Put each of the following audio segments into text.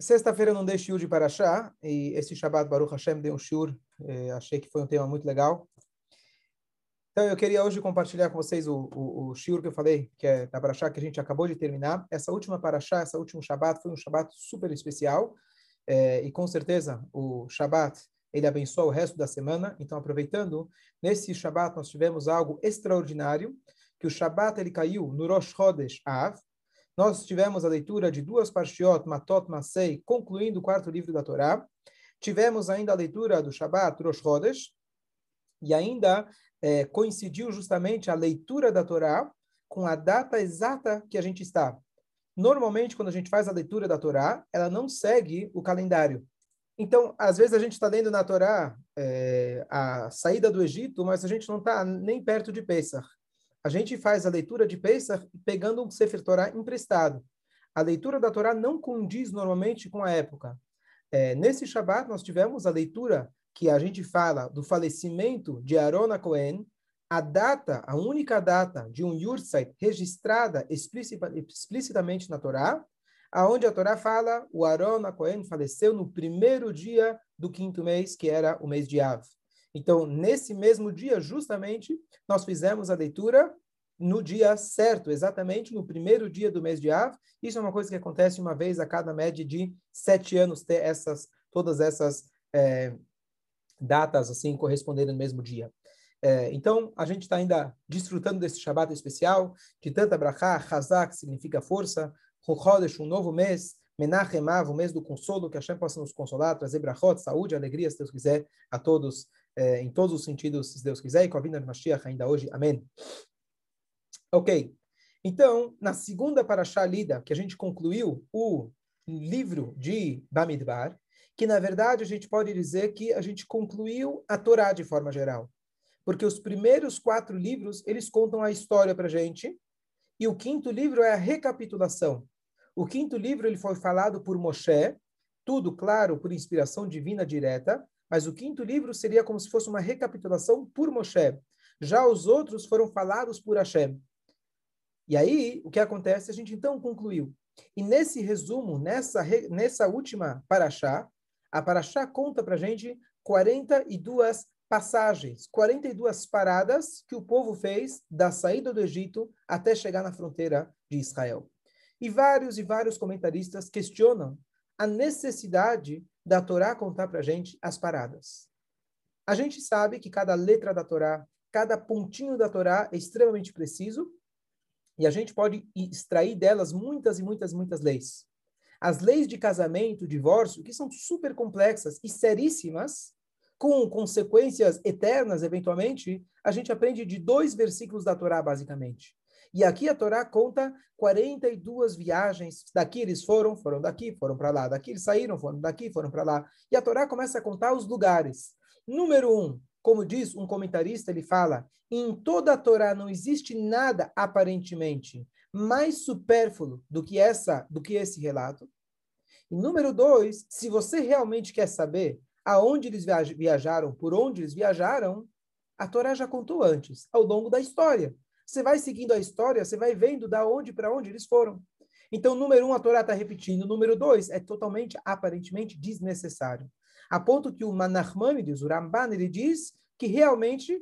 Sexta-feira não dei shiur de Paraxá, e esse Shabbat Baruch Hashem deu um shiur, eh, achei que foi um tema muito legal. Então eu queria hoje compartilhar com vocês o, o, o shiur que eu falei, que é da Paraxá, que a gente acabou de terminar. Essa última Paraxá, essa última Shabbat, foi um Shabbat super especial, eh, e com certeza o Shabbat, ele abençoa o resto da semana. Então aproveitando, nesse Shabbat nós tivemos algo extraordinário, que o Shabbat ele caiu no Rosh Chodesh Av, nós tivemos a leitura de duas parshiot, Matot, Masei, concluindo o quarto livro da Torá. Tivemos ainda a leitura do Shabbat, Rosh Chodesh, e ainda é, coincidiu justamente a leitura da Torá com a data exata que a gente está. Normalmente, quando a gente faz a leitura da Torá, ela não segue o calendário. Então, às vezes a gente está lendo na Torá é, a saída do Egito, mas a gente não está nem perto de Pesach a gente faz a leitura de Pesach pegando um Sefer Torah emprestado. A leitura da Torá não condiz normalmente com a época. É, nesse Shabat, nós tivemos a leitura que a gente fala do falecimento de Aaron Cohen, a data, a única data de um Yurtzeit registrada explicitamente na Torá, aonde a Torá fala o Aaron Cohen faleceu no primeiro dia do quinto mês, que era o mês de Av. Então, nesse mesmo dia, justamente, nós fizemos a leitura no dia certo, exatamente no primeiro dia do mês de Av. Isso é uma coisa que acontece uma vez a cada média de sete anos, ter essas, todas essas é, datas assim correspondendo no mesmo dia. É, então, a gente está ainda desfrutando desse Shabbat especial, de tanta brachá, Hazak, significa força, Chodesh, um novo mês, Menachem Av, o mês do consolo, que a Hashem possa nos consolar, trazer brachot, saúde, alegria, se Deus quiser, a todos é, em todos os sentidos, se Deus quiser, e com a vinda de Mashiach ainda hoje. Amém. Ok. Então, na segunda paraxá lida, que a gente concluiu o livro de Bamidbar, que na verdade a gente pode dizer que a gente concluiu a Torá de forma geral. Porque os primeiros quatro livros, eles contam a história para a gente, e o quinto livro é a recapitulação. O quinto livro ele foi falado por Moshe, tudo claro por inspiração divina direta, mas o quinto livro seria como se fosse uma recapitulação por Moshe. Já os outros foram falados por Hashem. E aí, o que acontece? A gente então concluiu. E nesse resumo, nessa, nessa última paraxá, a paraxá conta para gente 42 passagens, 42 paradas que o povo fez da saída do Egito até chegar na fronteira de Israel. E vários e vários comentaristas questionam a necessidade da Torá contar para a gente as paradas. A gente sabe que cada letra da Torá, cada pontinho da Torá é extremamente preciso e a gente pode extrair delas muitas e muitas, muitas leis. As leis de casamento, divórcio, que são super complexas e seríssimas, com consequências eternas, eventualmente, a gente aprende de dois versículos da Torá, basicamente. E aqui a Torá conta 42 viagens. Daqui eles foram, foram daqui, foram para lá. Daqui eles saíram, foram daqui, foram para lá. E a Torá começa a contar os lugares. Número um, como diz um comentarista, ele fala: em toda a Torá não existe nada aparentemente mais supérfluo do que essa, do que esse relato. E número dois, se você realmente quer saber aonde eles viajaram, por onde eles viajaram, a Torá já contou antes, ao longo da história. Você vai seguindo a história, você vai vendo da onde para onde eles foram. Então, número um, a Torá está repetindo. Número dois, é totalmente, aparentemente, desnecessário. A ponto que o Manachmanides, o Ramban, ele diz que realmente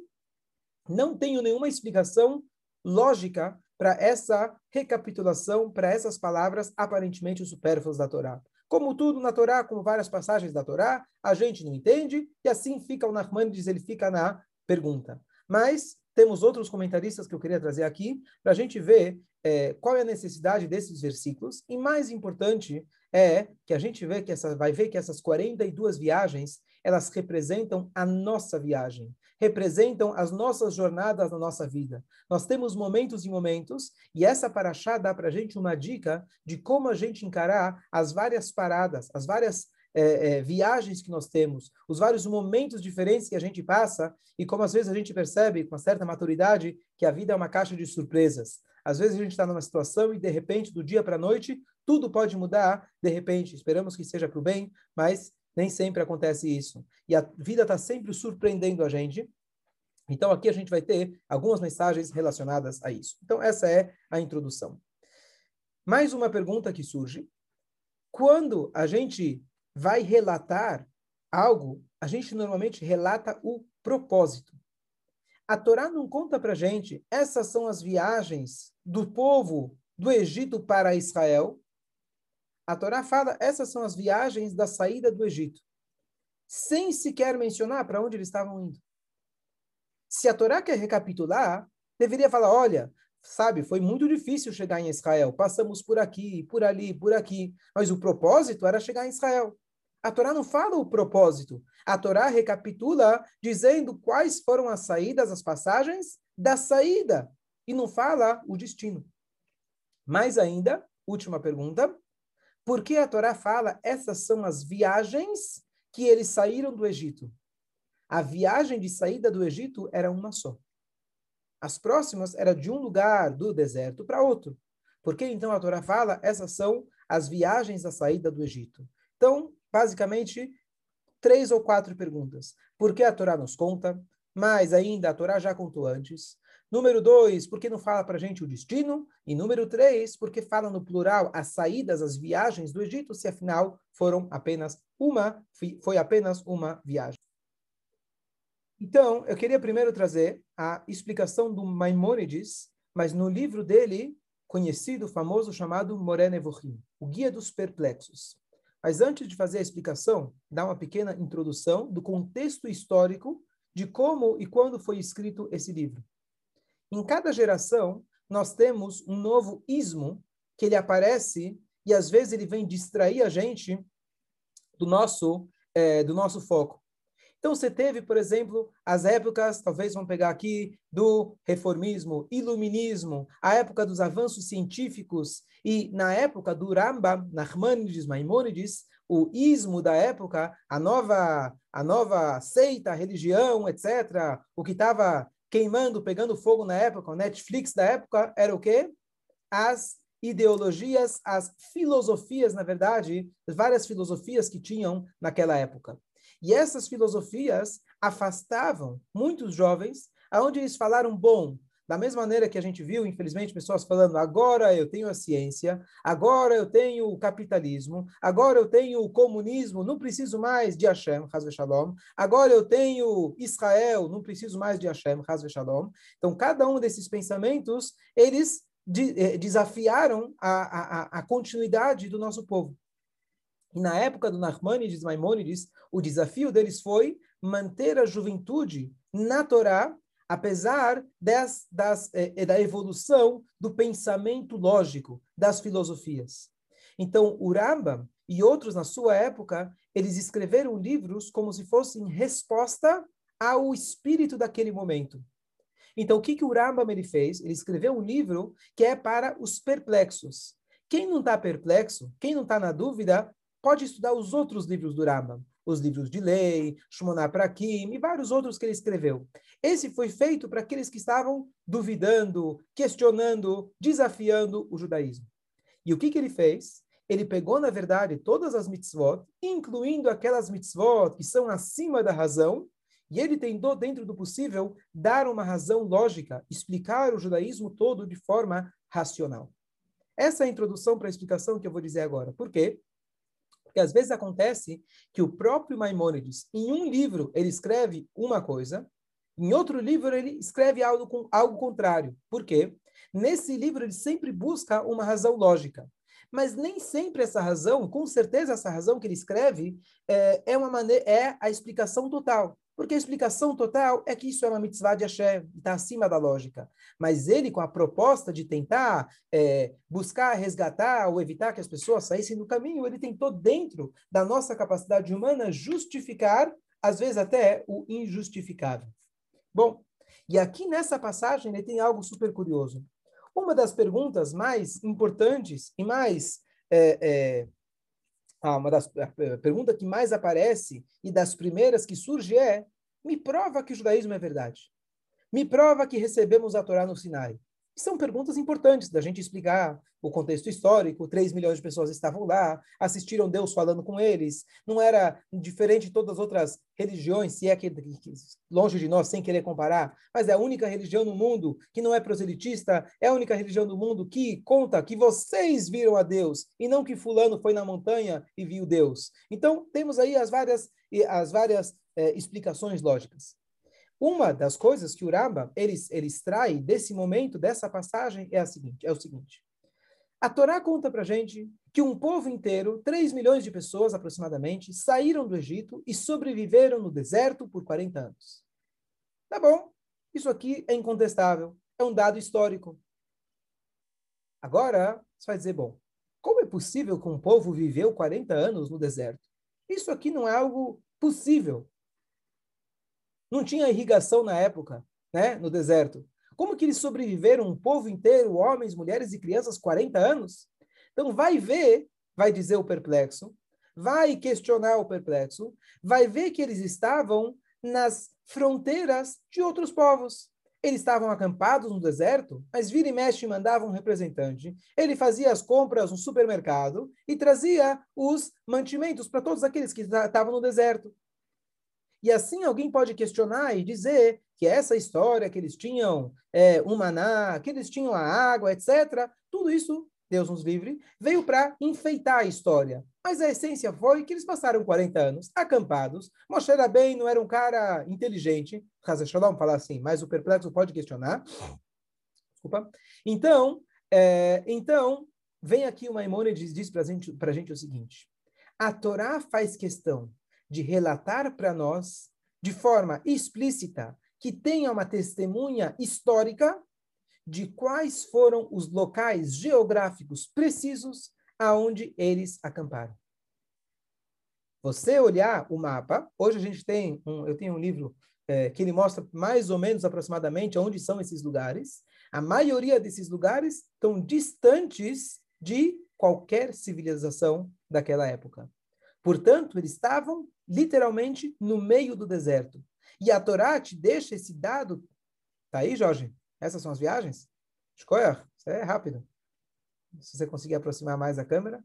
não tenho nenhuma explicação lógica para essa recapitulação, para essas palavras aparentemente supérfluas da Torá. Como tudo na Torá, como várias passagens da Torá, a gente não entende, e assim fica o Nachmanides, ele fica na pergunta. Mas temos outros comentaristas que eu queria trazer aqui para a gente ver é, qual é a necessidade desses versículos. E mais importante é que a gente vê que essa, vai ver que essas 42 viagens elas representam a nossa viagem, representam as nossas jornadas na nossa vida. Nós temos momentos e momentos, e essa paraxá dá para a gente uma dica de como a gente encarar as várias paradas, as várias é, é, viagens que nós temos, os vários momentos diferentes que a gente passa e como às vezes a gente percebe com uma certa maturidade que a vida é uma caixa de surpresas. Às vezes a gente está numa situação e de repente, do dia para a noite, tudo pode mudar. De repente, esperamos que seja para o bem, mas nem sempre acontece isso. E a vida está sempre surpreendendo a gente. Então aqui a gente vai ter algumas mensagens relacionadas a isso. Então essa é a introdução. Mais uma pergunta que surge quando a gente vai relatar algo, a gente normalmente relata o propósito. A Torá não conta para gente, essas são as viagens do povo do Egito para Israel. A Torá fala, essas são as viagens da saída do Egito, sem sequer mencionar para onde eles estavam indo. Se a Torá quer recapitular, deveria falar, olha, sabe, foi muito difícil chegar em Israel, passamos por aqui, por ali, por aqui, mas o propósito era chegar em Israel. A Torá não fala o propósito. A Torá recapitula dizendo quais foram as saídas, as passagens da saída. E não fala o destino. Mais ainda, última pergunta. Por que a Torá fala essas são as viagens que eles saíram do Egito? A viagem de saída do Egito era uma só. As próximas era de um lugar do deserto para outro. Por que então a Torá fala essas são as viagens da saída do Egito? Então, basicamente, três ou quatro perguntas. Por que a Torá nos conta? Mas ainda a Torá já contou antes. Número dois, por que não fala para gente o destino? E número três, porque fala no plural as saídas, as viagens do Egito, se afinal foram apenas uma, foi apenas uma viagem. Então, eu queria primeiro trazer a explicação do Maimônides, mas no livro dele, conhecido, famoso, chamado Moré Nevochim, o Guia dos Perplexos. Mas antes de fazer a explicação, dar uma pequena introdução do contexto histórico de como e quando foi escrito esse livro. Em cada geração, nós temos um novo ismo que ele aparece e às vezes ele vem distrair a gente do nosso é, do nosso foco. Então, você teve, por exemplo, as épocas, talvez vamos pegar aqui, do reformismo, iluminismo, a época dos avanços científicos, e na época do Rambam, Nachmanides, Maimonides, o ismo da época, a nova, a nova seita, religião, etc., o que estava queimando, pegando fogo na época, o Netflix da época, era o quê? As ideologias, as filosofias, na verdade, várias filosofias que tinham naquela época. E essas filosofias afastavam muitos jovens, aonde eles falaram, bom, da mesma maneira que a gente viu, infelizmente, pessoas falando, agora eu tenho a ciência, agora eu tenho o capitalismo, agora eu tenho o comunismo, não preciso mais de Hashem, Hazve Shalom, agora eu tenho Israel, não preciso mais de Hashem, Hazve Shalom. Então, cada um desses pensamentos, eles eh, desafiaram a, a, a continuidade do nosso povo. E na época do Nachmanides, Maimonides, o desafio deles foi manter a juventude na Torá, apesar das, das, eh, da evolução do pensamento lógico, das filosofias. Então, o Rambam e outros na sua época, eles escreveram livros como se fossem resposta ao espírito daquele momento. Então, o que, que o Rambam ele fez? Ele escreveu um livro que é para os perplexos. Quem não está perplexo, quem não está na dúvida, pode estudar os outros livros do Rambam, os livros de lei, Shmoná Prakim e vários outros que ele escreveu. Esse foi feito para aqueles que estavam duvidando, questionando, desafiando o judaísmo. E o que, que ele fez? Ele pegou, na verdade, todas as mitzvot, incluindo aquelas mitzvot que são acima da razão, e ele tentou, dentro do possível, dar uma razão lógica, explicar o judaísmo todo de forma racional. Essa é a introdução para a explicação que eu vou dizer agora. Por quê? Porque às vezes acontece que o próprio Maimônides, em um livro, ele escreve uma coisa, em outro livro ele escreve algo, algo contrário. Por quê? Nesse livro ele sempre busca uma razão lógica. Mas nem sempre essa razão, com certeza essa razão que ele escreve, é, é, uma maneira, é a explicação total. Porque a explicação total é que isso é uma mitzvah de Hashem, está acima da lógica. Mas ele, com a proposta de tentar é, buscar resgatar ou evitar que as pessoas saíssem do caminho, ele tentou, dentro da nossa capacidade humana, justificar, às vezes até o injustificável. Bom, e aqui nessa passagem ele tem algo super curioso. Uma das perguntas mais importantes e mais é, é, ah, uma das perguntas que mais aparece e das primeiras que surge é: me prova que o judaísmo é verdade. Me prova que recebemos a Torá no Sinai. São perguntas importantes da gente explicar o contexto histórico. 3 milhões de pessoas estavam lá, assistiram Deus falando com eles. Não era diferente de todas as outras religiões, se é que, longe de nós, sem querer comparar, mas é a única religião no mundo que não é proselitista, é a única religião do mundo que conta que vocês viram a Deus e não que fulano foi na montanha e viu Deus. Então, temos aí as várias, as várias é, explicações lógicas. Uma das coisas que o Ramba ele, ele extrai desse momento, dessa passagem, é, a seguinte, é o seguinte. A Torá conta para gente que um povo inteiro, 3 milhões de pessoas aproximadamente, saíram do Egito e sobreviveram no deserto por 40 anos. Tá bom, isso aqui é incontestável, é um dado histórico. Agora, você vai dizer, bom, como é possível que um povo viveu 40 anos no deserto? Isso aqui não é algo possível. Não tinha irrigação na época, né, no deserto. Como que eles sobreviveram, um povo inteiro, homens, mulheres e crianças, 40 anos? Então, vai ver, vai dizer o perplexo, vai questionar o perplexo, vai ver que eles estavam nas fronteiras de outros povos. Eles estavam acampados no deserto, mas vira e mexe mandava um representante. Ele fazia as compras no supermercado e trazia os mantimentos para todos aqueles que estavam no deserto. E assim alguém pode questionar e dizer que essa história que eles tinham é, um maná, que eles tinham a água, etc., tudo isso, Deus nos livre, veio para enfeitar a história. Mas a essência foi que eles passaram 40 anos acampados. Moshe bem, não era um cara inteligente, Hazel Shalom falar assim, mas o perplexo pode questionar. Desculpa. Então, é, então vem aqui uma Maimônides diz para gente, a gente o seguinte: a Torá faz questão de relatar para nós, de forma explícita, que tenha uma testemunha histórica de quais foram os locais geográficos precisos aonde eles acamparam. Você olhar o mapa, hoje a gente tem, um, eu tenho um livro é, que ele mostra mais ou menos aproximadamente onde são esses lugares. A maioria desses lugares estão distantes de qualquer civilização daquela época. Portanto, eles estavam literalmente no meio do deserto. E a Torá te deixa esse dado. Tá aí, Jorge? Essas são as viagens? Escolha, isso é rápido. Se você conseguir aproximar mais a câmera.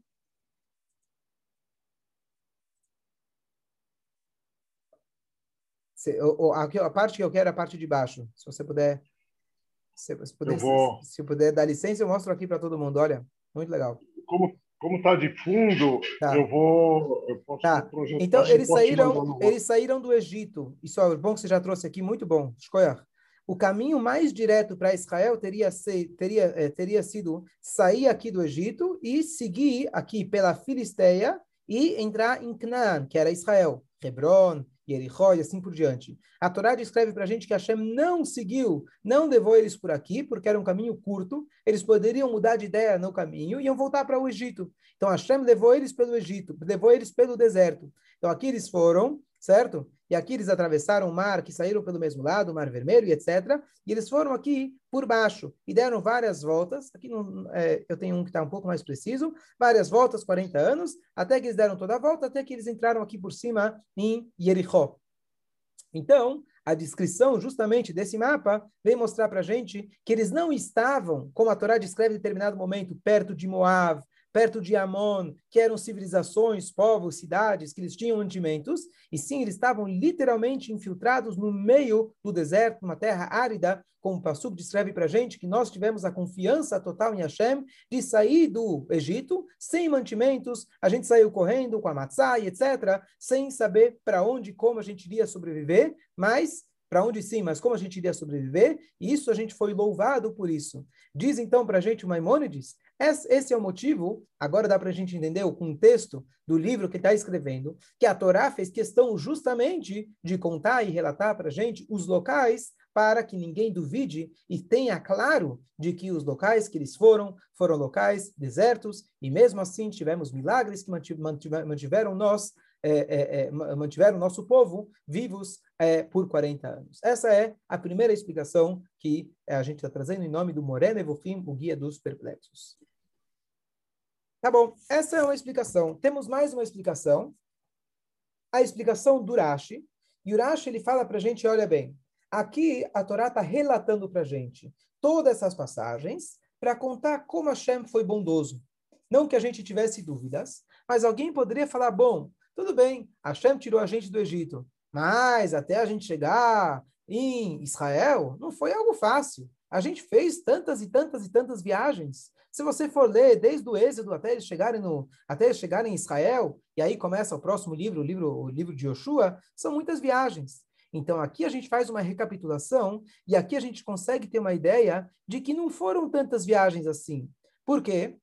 Se, o, a, a, parte que eu quero é a parte de baixo. Se você puder, se, se puder, se, se puder dar licença, eu mostro aqui para todo mundo. Olha, muito legal. Como como está de fundo, tá. eu vou. Eu posso tá. Então, eles saíram, eles saíram do Egito. Isso é bom que você já trouxe aqui, muito bom. Escolha. O caminho mais direto para Israel teria, ser, teria, eh, teria sido sair aqui do Egito e seguir aqui pela Filisteia e entrar em Canaã, que era Israel. Hebron, Jericó e assim por diante. A Torá descreve para a gente que Hashem não seguiu, não levou eles por aqui, porque era um caminho curto, eles poderiam mudar de ideia no caminho e iam voltar para o Egito. Então Hashem levou eles pelo Egito, levou eles pelo deserto. Então aqui eles foram, certo? E aqui eles atravessaram o mar, que saíram pelo mesmo lado, o Mar Vermelho, e etc. E eles foram aqui por baixo e deram várias voltas. Aqui no, é, eu tenho um que está um pouco mais preciso. Várias voltas, 40 anos, até que eles deram toda a volta, até que eles entraram aqui por cima em Jericó. Então, a descrição justamente desse mapa vem mostrar para a gente que eles não estavam, como a Torá descreve em determinado momento, perto de Moab, perto de Amon, que eram civilizações, povos, cidades, que eles tinham mantimentos, e sim, eles estavam literalmente infiltrados no meio do deserto, numa terra árida, como o Passuk descreve para a gente, que nós tivemos a confiança total em Hashem de sair do Egito sem mantimentos, a gente saiu correndo com a matzah e etc., sem saber para onde, como a gente iria sobreviver, mas para onde sim, mas como a gente iria sobreviver, e isso a gente foi louvado por isso. Diz então para a gente o Maimônides esse é o motivo, agora dá para a gente entender o contexto do livro que está escrevendo, que a Torá fez questão justamente de contar e relatar para a gente os locais para que ninguém duvide e tenha claro de que os locais que eles foram foram locais desertos e mesmo assim tivemos milagres que mantiveram nós é, é, é, mantiveram nosso povo vivos é, por 40 anos. Essa é a primeira explicação que a gente está trazendo em nome do Moreno Evofim, o guia dos perplexos. Tá bom, essa é uma explicação. Temos mais uma explicação. A explicação do Urashi. E Urashi, ele fala para a gente, olha bem, Aqui a Torá está relatando para a gente todas essas passagens para contar como Hashem foi bondoso. Não que a gente tivesse dúvidas, mas alguém poderia falar, bom, tudo bem, Hashem tirou a gente do Egito, mas até a gente chegar em Israel, não foi algo fácil. A gente fez tantas e tantas e tantas viagens. Se você for ler desde o Êxodo até eles chegarem no, até eles chegarem em Israel, e aí começa o próximo livro, o livro, o livro de Yoshua, são muitas viagens. Então aqui a gente faz uma recapitulação e aqui a gente consegue ter uma ideia de que não foram tantas viagens assim. Por quê?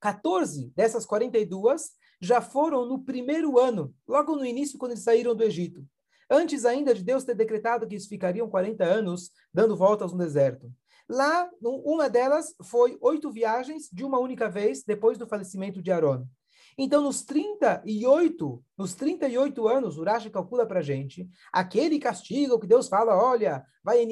14 dessas 42 já foram no primeiro ano, logo no início, quando eles saíram do Egito. Antes ainda de Deus ter decretado que eles ficariam 40 anos dando voltas no deserto. Lá, uma delas foi oito viagens de uma única vez depois do falecimento de Aaron. Então, nos 38, nos 38 anos, Urashi calcula para gente, aquele castigo que Deus fala, olha, vai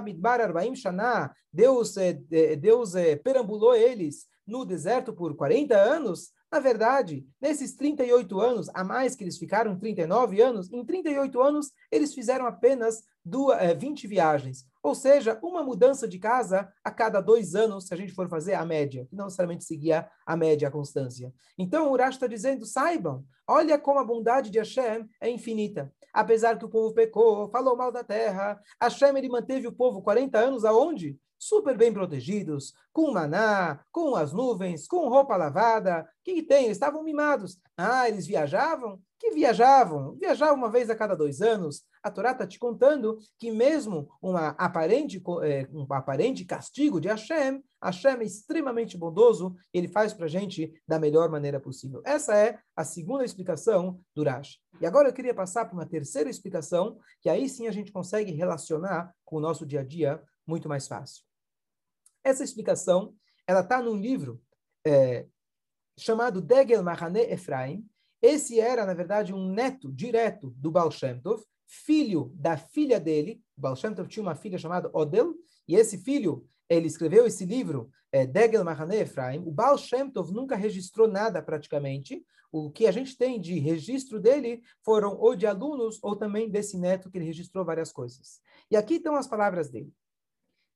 midbar arbaim shana, Deus, é, Deus é, perambulou eles no deserto por 40 anos, na verdade, nesses 38 anos, a mais que eles ficaram 39 anos, em 38 anos eles fizeram apenas duas, é, 20 viagens. Ou seja, uma mudança de casa a cada dois anos, se a gente for fazer a média, que não necessariamente seguia a média, a constância. Então, o Urash está dizendo, saibam, olha como a bondade de Hashem é infinita. Apesar que o povo pecou, falou mal da terra, Hashem ele manteve o povo 40 anos aonde? Super bem protegidos, com maná, com as nuvens, com roupa lavada. O que, que tem? Eles estavam mimados. Ah, eles viajavam? Que viajavam? Viajavam uma vez a cada dois anos. A Torá está te contando que mesmo uma aparente, é, um aparente castigo de Hashem, Hashem é extremamente bondoso, ele faz para a gente da melhor maneira possível. Essa é a segunda explicação do Rashi. E agora eu queria passar para uma terceira explicação, que aí sim a gente consegue relacionar com o nosso dia a dia muito mais fácil. Essa explicação, ela está num livro é, chamado Degel Mahane Efraim. Esse era, na verdade, um neto direto do Baal Shem Tov, filho da filha dele. O Baal Shem Tov tinha uma filha chamada Odel, e esse filho, ele escreveu esse livro, é, Degel Mahane Efraim. O Baal Shem Tov nunca registrou nada praticamente. O que a gente tem de registro dele foram ou de alunos ou também desse neto que ele registrou várias coisas. E aqui estão as palavras dele.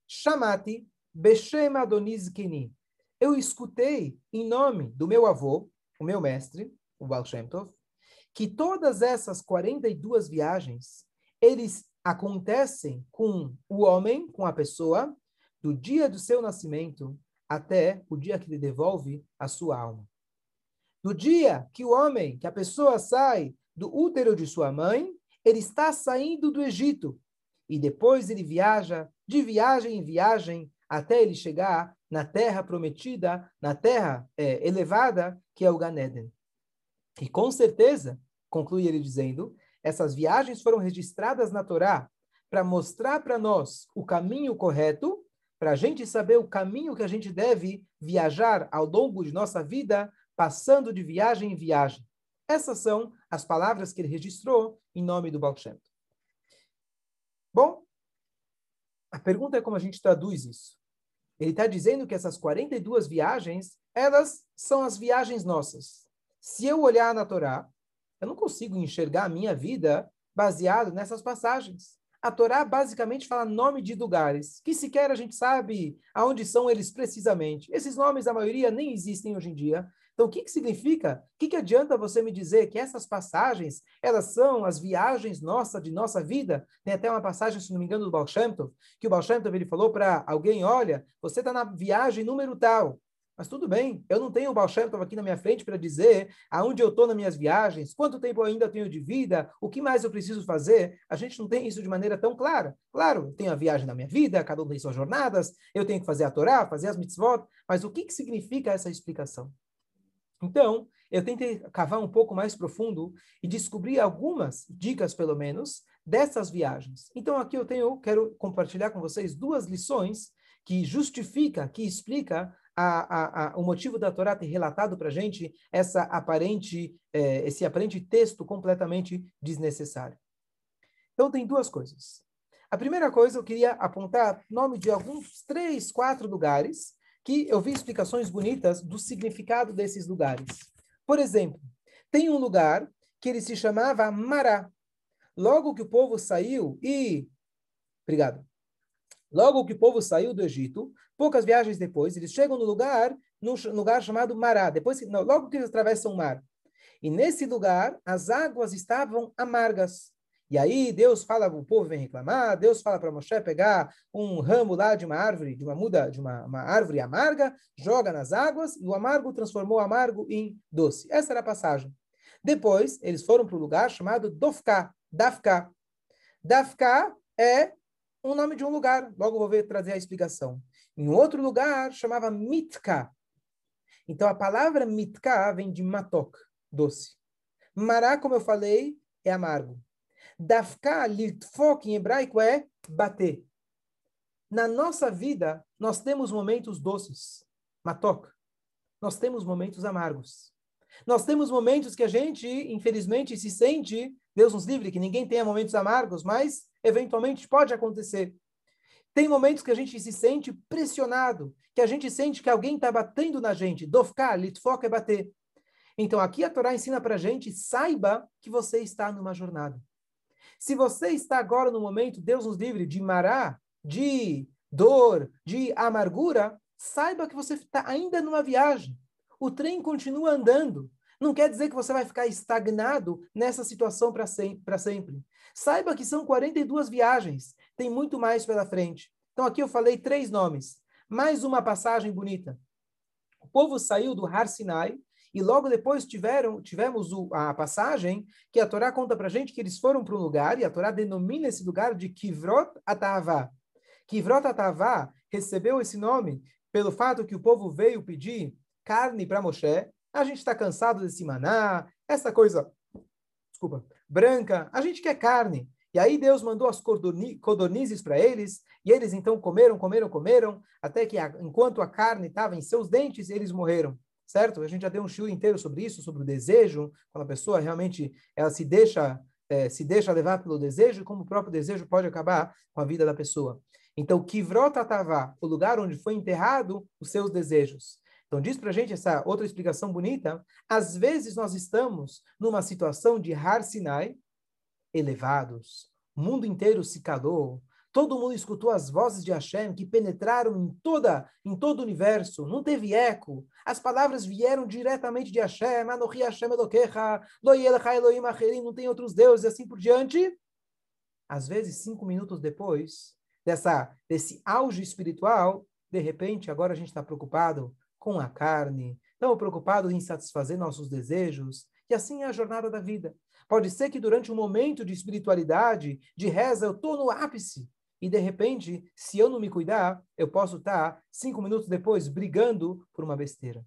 Chamati Beshem Adoniz Kini. Eu escutei em nome do meu avô, o meu mestre, o Baal Shem Tov, que todas essas 42 viagens, eles acontecem com o homem, com a pessoa, do dia do seu nascimento até o dia que ele devolve a sua alma. Do dia que o homem, que a pessoa sai do útero de sua mãe, ele está saindo do Egito. E depois ele viaja, de viagem em viagem, até ele chegar na terra prometida, na terra é, elevada, que é o Ganeden. E com certeza, conclui ele dizendo, essas viagens foram registradas na Torá para mostrar para nós o caminho correto, para a gente saber o caminho que a gente deve viajar ao longo de nossa vida, passando de viagem em viagem. Essas são as palavras que ele registrou em nome do Baal Shem. Bom, a pergunta é como a gente traduz isso. Ele está dizendo que essas 42 viagens, elas são as viagens nossas. Se eu olhar na Torá, eu não consigo enxergar a minha vida baseado nessas passagens. A Torá basicamente fala nome de lugares, que sequer a gente sabe aonde são eles precisamente. Esses nomes, a maioria, nem existem hoje em dia. Então, o que, que significa? O que, que adianta você me dizer que essas passagens, elas são as viagens nossas, de nossa vida? Tem até uma passagem, se não me engano, do Baal Shem Tov, que o Baal Shem Tov, ele falou para alguém, olha, você está na viagem número tal. Mas tudo bem, eu não tenho o Baal Shem Tov aqui na minha frente para dizer aonde eu estou nas minhas viagens, quanto tempo eu ainda tenho de vida, o que mais eu preciso fazer. A gente não tem isso de maneira tão clara. Claro, tenho a viagem na minha vida, cada um tem suas jornadas, eu tenho que fazer a Torá, fazer as mitzvot, mas o que, que significa essa explicação? Então, eu tentei cavar um pouco mais profundo e descobrir algumas dicas, pelo menos, dessas viagens. Então, aqui eu tenho, quero compartilhar com vocês duas lições que justifica, que explica a, a, a, o motivo da Torá ter relatado para a gente essa aparente, eh, esse aparente texto completamente desnecessário. Então, tem duas coisas. A primeira coisa, eu queria apontar nome de alguns três, quatro lugares que eu vi explicações bonitas do significado desses lugares. Por exemplo, tem um lugar que ele se chamava Mará. Logo que o povo saiu e Obrigado. Logo que o povo saiu do Egito, poucas viagens depois, eles chegam no lugar, num lugar chamado Mará. Depois, não, logo que eles atravessam o mar. E nesse lugar, as águas estavam amargas. E aí Deus fala, o povo vem reclamar, Deus fala para Moshe pegar um ramo lá de uma árvore, de uma muda, de uma, uma árvore amarga, joga nas águas, e o amargo transformou o amargo em doce. Essa era a passagem. Depois, eles foram para o lugar chamado Dofka, Dafka. Dafka é o nome de um lugar. Logo vou ver trazer a explicação. Em outro lugar, chamava Mitka. Então, a palavra Mitka vem de matok, doce. Mará, como eu falei, é amargo. Dafka, litfok, em hebraico, é bater. Na nossa vida, nós temos momentos doces, matok. Nós temos momentos amargos. Nós temos momentos que a gente, infelizmente, se sente, Deus nos livre, que ninguém tenha momentos amargos, mas eventualmente pode acontecer. Tem momentos que a gente se sente pressionado, que a gente sente que alguém está batendo na gente. Dofka, litfok é bater. Então, aqui a Torá ensina para a gente, saiba que você está numa jornada. Se você está agora no momento, Deus nos livre, de mará, de dor, de amargura, saiba que você está ainda numa viagem. O trem continua andando. Não quer dizer que você vai ficar estagnado nessa situação para sempre. Saiba que são 42 viagens, tem muito mais pela frente. Então aqui eu falei três nomes. Mais uma passagem bonita. O povo saiu do Har Sinai, e logo depois tiveram, tivemos o, a passagem que a Torá conta para gente que eles foram para um lugar, e a Torá denomina esse lugar de Kivrot Atavá. Kivrot Atavá recebeu esse nome pelo fato que o povo veio pedir carne para Moshe. A gente está cansado desse maná, essa coisa, desculpa, branca, a gente quer carne. E aí Deus mandou as codornizes para eles, e eles então comeram, comeram, comeram, até que a, enquanto a carne estava em seus dentes, eles morreram certo? A gente já deu um show inteiro sobre isso, sobre o desejo, quando a pessoa realmente ela se deixa é, se deixa levar pelo desejo, e como o próprio desejo pode acabar com a vida da pessoa. Então, Kivrot Atavá, o lugar onde foi enterrado os seus desejos. Então, diz para gente essa outra explicação bonita. Às vezes nós estamos numa situação de Har Sinai, elevados, o mundo inteiro se calou, Todo mundo escutou as vozes de Hashem que penetraram em toda, em todo o universo. Não teve eco. As palavras vieram diretamente de Hashem. Anohi Hashem Elokecha, Elohim Acherim, não tem outros deuses, e assim por diante. Às vezes, cinco minutos depois dessa, desse auge espiritual, de repente, agora a gente está preocupado com a carne, estamos preocupados em satisfazer nossos desejos, e assim é a jornada da vida. Pode ser que durante um momento de espiritualidade, de reza, eu estou no ápice e de repente, se eu não me cuidar, eu posso estar cinco minutos depois brigando por uma besteira.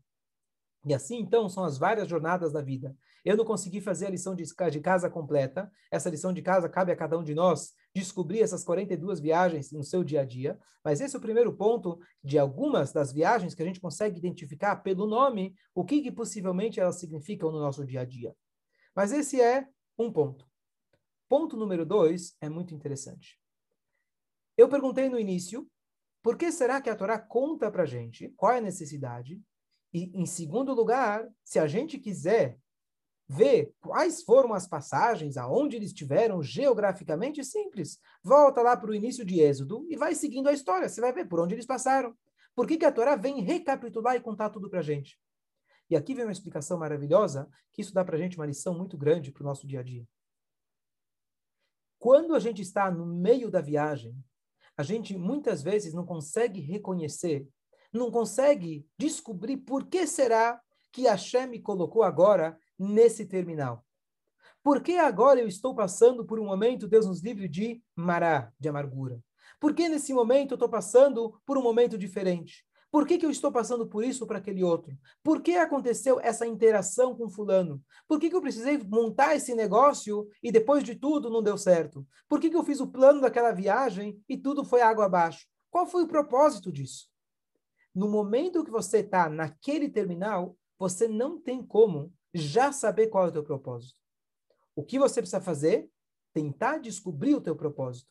E assim, então, são as várias jornadas da vida. Eu não consegui fazer a lição de casa completa. Essa lição de casa cabe a cada um de nós descobrir essas 42 viagens no seu dia a dia. Mas esse é o primeiro ponto de algumas das viagens que a gente consegue identificar pelo nome o que, que possivelmente elas significam no nosso dia a dia. Mas esse é um ponto. Ponto número dois é muito interessante. Eu perguntei no início, por que será que a Torá conta para gente qual é a necessidade? E, em segundo lugar, se a gente quiser ver quais foram as passagens, aonde eles estiveram geograficamente, simples. Volta lá para o início de Êxodo e vai seguindo a história. Você vai ver por onde eles passaram. Por que, que a Torá vem recapitular e contar tudo para a gente? E aqui vem uma explicação maravilhosa, que isso dá para a gente uma lição muito grande para o nosso dia a dia. Quando a gente está no meio da viagem, a gente muitas vezes não consegue reconhecer, não consegue descobrir por que será que Hashem me colocou agora nesse terminal. Por que agora eu estou passando por um momento, Deus nos livre, de mará, de amargura? Por que nesse momento eu estou passando por um momento diferente? Por que, que eu estou passando por isso para aquele outro? Por que aconteceu essa interação com fulano? Por que, que eu precisei montar esse negócio e depois de tudo não deu certo? Por que, que eu fiz o plano daquela viagem e tudo foi água abaixo? Qual foi o propósito disso? No momento que você está naquele terminal, você não tem como já saber qual é o teu propósito. O que você precisa fazer? Tentar descobrir o teu propósito.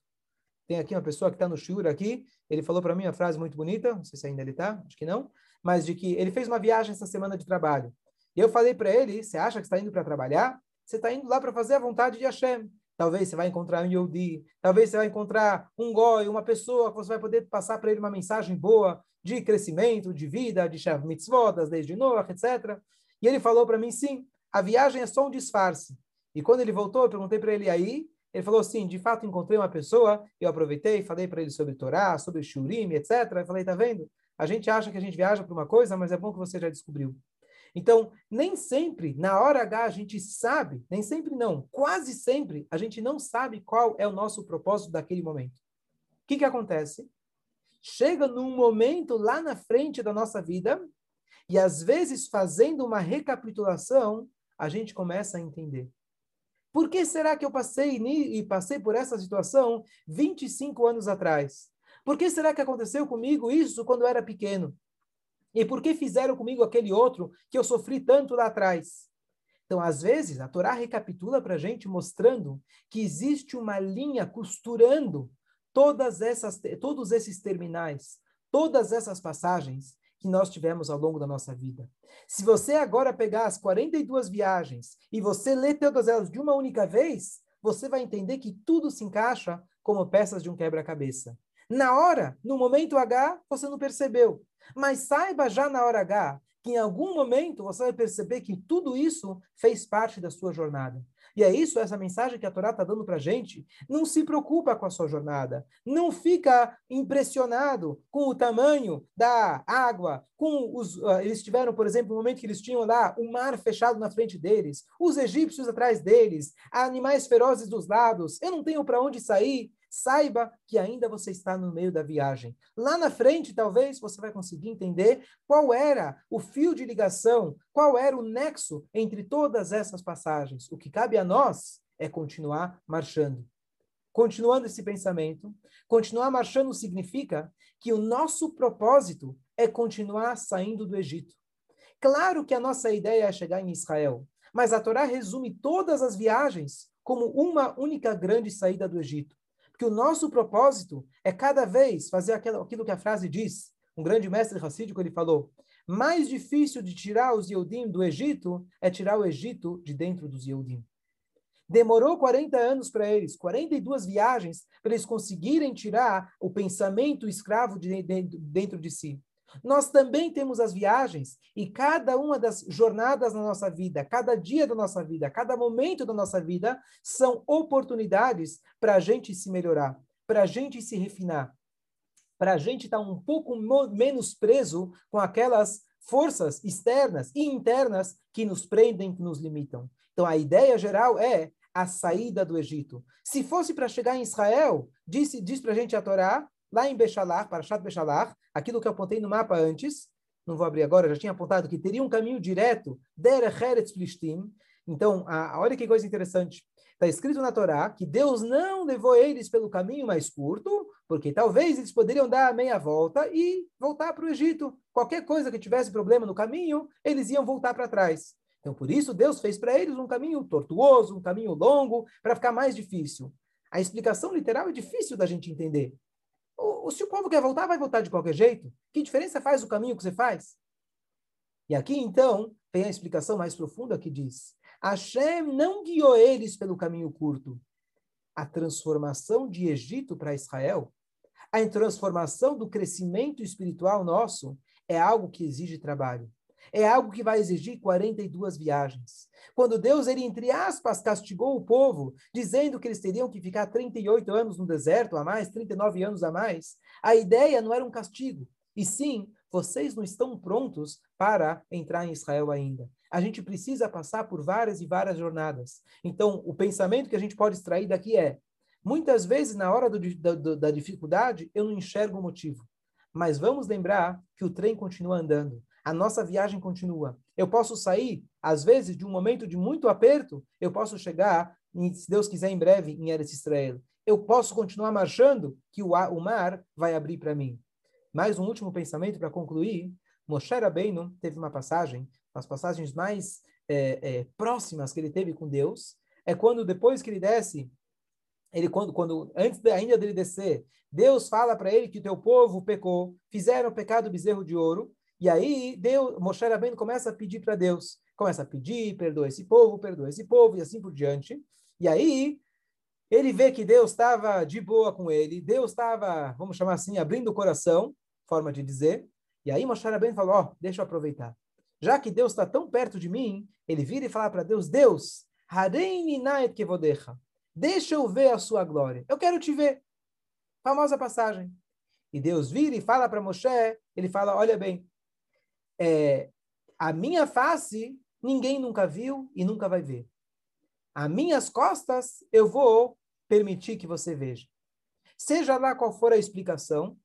Tem aqui uma pessoa que está no Shur aqui, ele falou para mim uma frase muito bonita, não sei se ainda ele está, acho que não, mas de que ele fez uma viagem essa semana de trabalho. E eu falei para ele, você acha que está indo para trabalhar? Você está indo lá para fazer a vontade de Hashem. talvez você vai encontrar um Yodi, talvez você vai encontrar um Goi, uma pessoa que você vai poder passar para ele uma mensagem boa de crescimento, de vida, de Shav Mitzvot, das leis etc. E ele falou para mim, sim, a viagem é só um disfarce. E quando ele voltou, eu perguntei para ele aí, ele falou sim, de fato encontrei uma pessoa, eu aproveitei, falei para ele sobre Torá, sobre Shurim, etc. Eu falei, tá vendo? A gente acha que a gente viaja para uma coisa, mas é bom que você já descobriu. Então, nem sempre, na hora H, a gente sabe, nem sempre não, quase sempre, a gente não sabe qual é o nosso propósito daquele momento. O que, que acontece? Chega num momento lá na frente da nossa vida, e às vezes, fazendo uma recapitulação, a gente começa a entender. Por que será que eu passei e passei por essa situação 25 anos atrás? Por que será que aconteceu comigo isso quando eu era pequeno? E por que fizeram comigo aquele outro que eu sofri tanto lá atrás? Então, às vezes, a Torá recapitula para a gente mostrando que existe uma linha costurando todas essas, todos esses terminais, todas essas passagens que nós tivemos ao longo da nossa vida. Se você agora pegar as 42 viagens e você ler todas elas de uma única vez, você vai entender que tudo se encaixa como peças de um quebra-cabeça. Na hora, no momento H, você não percebeu. Mas saiba já na hora H que em algum momento você vai perceber que tudo isso fez parte da sua jornada. E é isso, essa mensagem que a Torá está dando para a gente. Não se preocupa com a sua jornada. Não fica impressionado com o tamanho da água. Com os, uh, eles tiveram, por exemplo, no momento que eles tinham lá o mar fechado na frente deles, os egípcios atrás deles, animais ferozes dos lados. Eu não tenho para onde sair saiba que ainda você está no meio da viagem. Lá na frente, talvez, você vai conseguir entender qual era o fio de ligação, qual era o nexo entre todas essas passagens. O que cabe a nós é continuar marchando. Continuando esse pensamento, continuar marchando significa que o nosso propósito é continuar saindo do Egito. Claro que a nossa ideia é chegar em Israel, mas a Torá resume todas as viagens como uma única grande saída do Egito que o nosso propósito é cada vez fazer aquilo, que a frase diz. Um grande mestre racídico ele falou: mais difícil de tirar os Yehudim do Egito é tirar o Egito de dentro dos Yehudim. Demorou 40 anos para eles, 42 viagens, para eles conseguirem tirar o pensamento escravo de, dentro de si. Nós também temos as viagens e cada uma das jornadas na nossa vida, cada dia da nossa vida, cada momento da nossa vida são oportunidades para a gente se melhorar, para a gente se refinar, para a gente estar tá um pouco menos preso com aquelas forças externas e internas que nos prendem, que nos limitam. Então a ideia geral é a saída do Egito. Se fosse para chegar em Israel, diz, diz para a gente a Torá, lá em Bechalar, Parashat Bechalar, aquilo que eu apontei no mapa antes, não vou abrir agora, já tinha apontado que teria um caminho direto, Der Eretz Plishtim. Então, a, olha que coisa interessante. Está escrito na Torá que Deus não levou eles pelo caminho mais curto, porque talvez eles poderiam dar a meia volta e voltar para o Egito. Qualquer coisa que tivesse problema no caminho, eles iam voltar para trás. Então, por isso, Deus fez para eles um caminho tortuoso, um caminho longo, para ficar mais difícil. A explicação literal é difícil da gente entender. O, se o povo quer voltar, vai voltar de qualquer jeito. Que diferença faz o caminho que você faz? E aqui, então, tem a explicação mais profunda que diz: Hashem não guiou eles pelo caminho curto. A transformação de Egito para Israel, a transformação do crescimento espiritual nosso, é algo que exige trabalho é algo que vai exigir 42 viagens. Quando Deus, ele entre aspas, castigou o povo, dizendo que eles teriam que ficar 38 anos no deserto a mais, 39 anos a mais, a ideia não era um castigo, e sim, vocês não estão prontos para entrar em Israel ainda. A gente precisa passar por várias e várias jornadas. Então, o pensamento que a gente pode extrair daqui é: muitas vezes, na hora do, da, da dificuldade, eu não enxergo o motivo. Mas vamos lembrar que o trem continua andando a nossa viagem continua. Eu posso sair, às vezes, de um momento de muito aperto, eu posso chegar, se Deus quiser, em breve, em Eretz Israel. Eu posso continuar marchando, que o, o mar vai abrir para mim. Mais um último pensamento para concluir. Moshe Rabbeinu teve uma passagem, as passagens mais é, é, próximas que ele teve com Deus, é quando, depois que ele desce, ele quando, quando antes de, ainda dele descer, Deus fala para ele que o teu povo pecou, fizeram o pecado bezerro de ouro, e aí Deus, Moshe Rabbeinu começa a pedir para Deus, começa a pedir, perdoa esse povo, perdoa esse povo, e assim por diante. E aí ele vê que Deus estava de boa com ele, Deus estava, vamos chamar assim, abrindo o coração, forma de dizer, e aí Moshe Rabbeinu falou, ó, oh, deixa eu aproveitar. Já que Deus está tão perto de mim, ele vira e fala para Deus, Deus, deixa eu ver a sua glória, eu quero te ver. Famosa passagem. E Deus vira e fala para Moshe, ele fala, olha bem, é, a minha face ninguém nunca viu e nunca vai ver. As minhas costas eu vou permitir que você veja. Seja lá qual for a explicação, o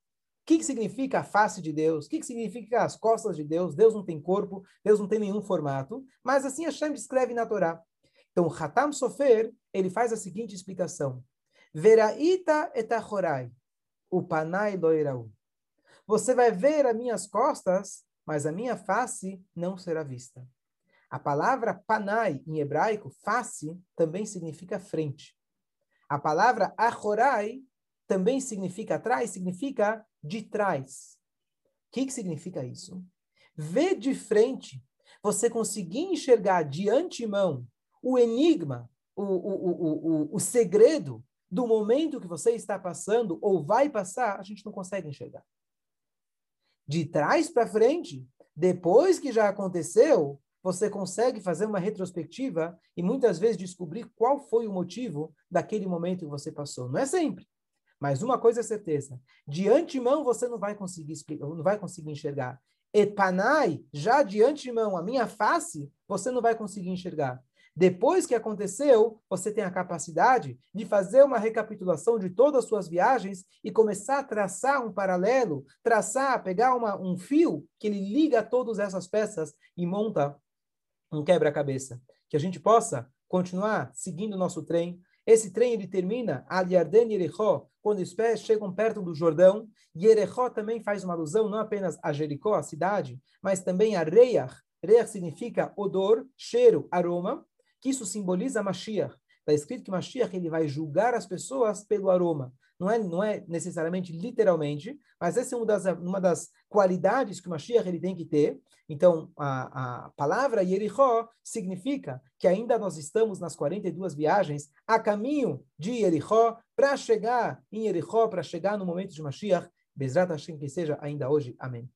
que, que significa a face de Deus? O que, que significa as costas de Deus? Deus não tem corpo, Deus não tem nenhum formato, mas assim Hashem descreve na Torá. Então, Hatam Sofer, ele faz a seguinte explicação. Veraita etachorai, upanai loirau. Você vai ver as minhas costas, mas a minha face não será vista. A palavra panai, em hebraico, face, também significa frente. A palavra achorai também significa atrás, significa de trás. O que, que significa isso? Ver de frente, você conseguir enxergar de antemão o enigma, o, o, o, o segredo do momento que você está passando ou vai passar, a gente não consegue enxergar. De trás para frente, depois que já aconteceu, você consegue fazer uma retrospectiva e muitas vezes descobrir qual foi o motivo daquele momento que você passou. Não é sempre, mas uma coisa é certeza: de antemão você não vai conseguir explicar, não vai conseguir enxergar. Epanai, já de antemão, a minha face, você não vai conseguir enxergar. Depois que aconteceu, você tem a capacidade de fazer uma recapitulação de todas as suas viagens e começar a traçar um paralelo, traçar, pegar uma, um fio que ele liga todas essas peças e monta um quebra-cabeça. Que a gente possa continuar seguindo o nosso trem. Esse trem ele termina a Yarden Yerechó, quando os pés chegam perto do Jordão. Yerechó também faz uma alusão não apenas a Jericó, a cidade, mas também a Reiach. Reiach significa odor, cheiro, aroma, que isso simboliza Mashiach. Está escrito que Mashiach ele vai julgar as pessoas pelo aroma. Não é, não é necessariamente literalmente, mas essa é uma das, uma das qualidades que o Mashiach ele tem que ter. Então, a, a palavra Yerichó significa que ainda nós estamos nas 42 viagens a caminho de Yerichó para chegar em Yerichó, para chegar no momento de Mashiach. Bezrat Hashem que seja ainda hoje. Amém.